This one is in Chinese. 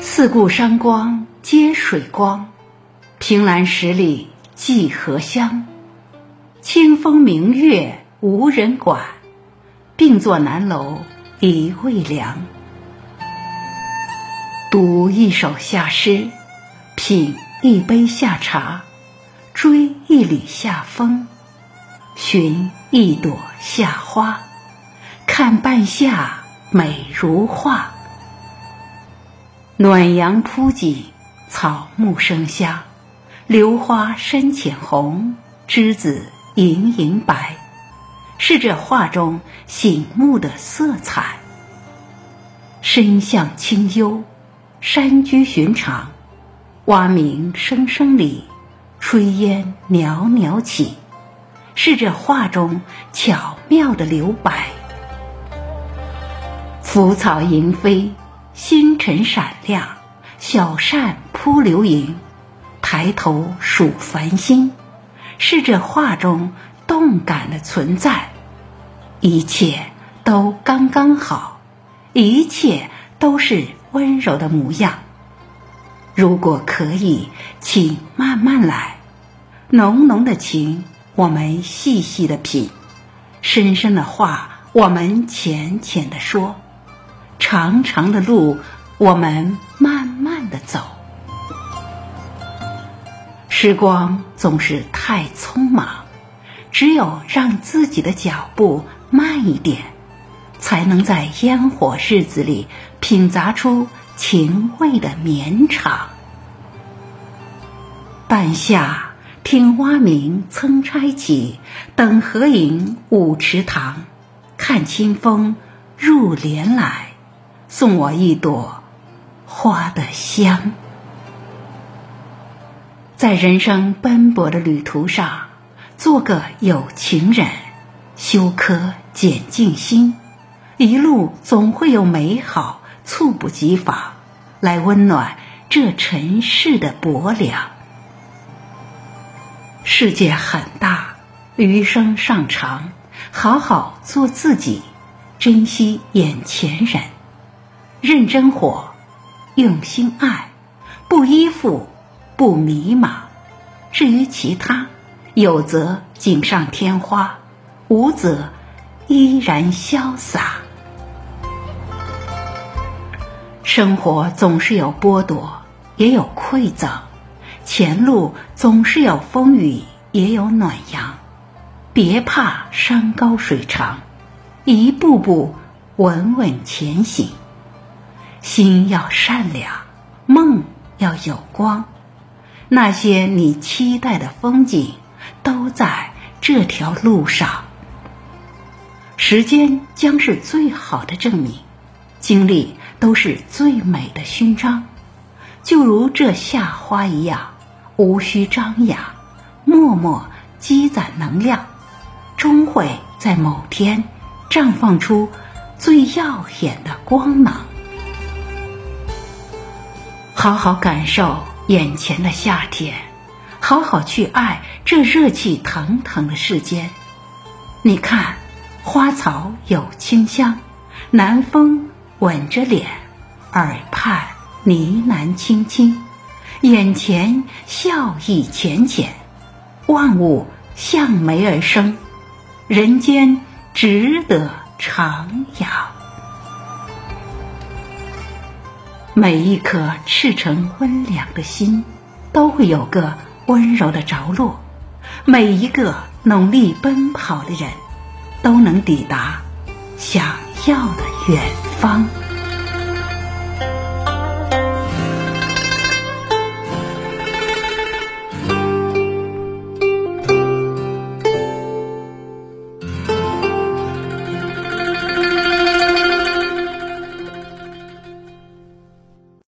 四顾山光皆水光，凭栏十里寄荷香。清风明月无人管，病坐南楼一未凉。读一首夏诗，品一杯夏茶，追一缕夏风，寻一朵夏花，看半夏。美如画。暖阳铺锦，草木生香，榴花深浅红，栀子盈盈白，是这画中醒目的色彩。深巷清幽，山居寻常，蛙鸣声声里，炊烟袅袅起，是这画中巧妙的留白。浮草迎飞。星辰闪亮，小扇扑流萤，抬头数繁星，是这画中动感的存在。一切都刚刚好，一切都是温柔的模样。如果可以，请慢慢来，浓浓的情我们细细的品，深深的话我们浅浅的说。长长的路，我们慢慢的走。时光总是太匆忙，只有让自己的脚步慢一点，才能在烟火日子里品杂出情味的绵长。半夏听蛙鸣曾拆起，等荷影舞池塘，看清风入帘来。送我一朵花的香，在人生奔波的旅途上，做个有情人，休克减静心，一路总会有美好猝不及防来温暖这尘世的薄凉。世界很大，余生尚长，好好做自己，珍惜眼前人。认真活，用心爱，不依附，不迷茫。至于其他，有则锦上添花，无则依然潇洒。生活总是有剥夺，也有馈赠；前路总是有风雨，也有暖阳。别怕山高水长，一步步稳稳前行。心要善良，梦要有光，那些你期待的风景，都在这条路上。时间将是最好的证明，经历都是最美的勋章。就如这夏花一样，无需张扬，默默积攒能量，终会在某天绽放出最耀眼的光芒。好好感受眼前的夏天，好好去爱这热气腾腾的世间。你看，花草有清香，南风吻着脸，耳畔呢喃轻轻，眼前笑意浅浅，万物向美而生，人间值得徜徉。每一颗赤诚温良的心，都会有个温柔的着落；每一个努力奔跑的人，都能抵达想要的远方。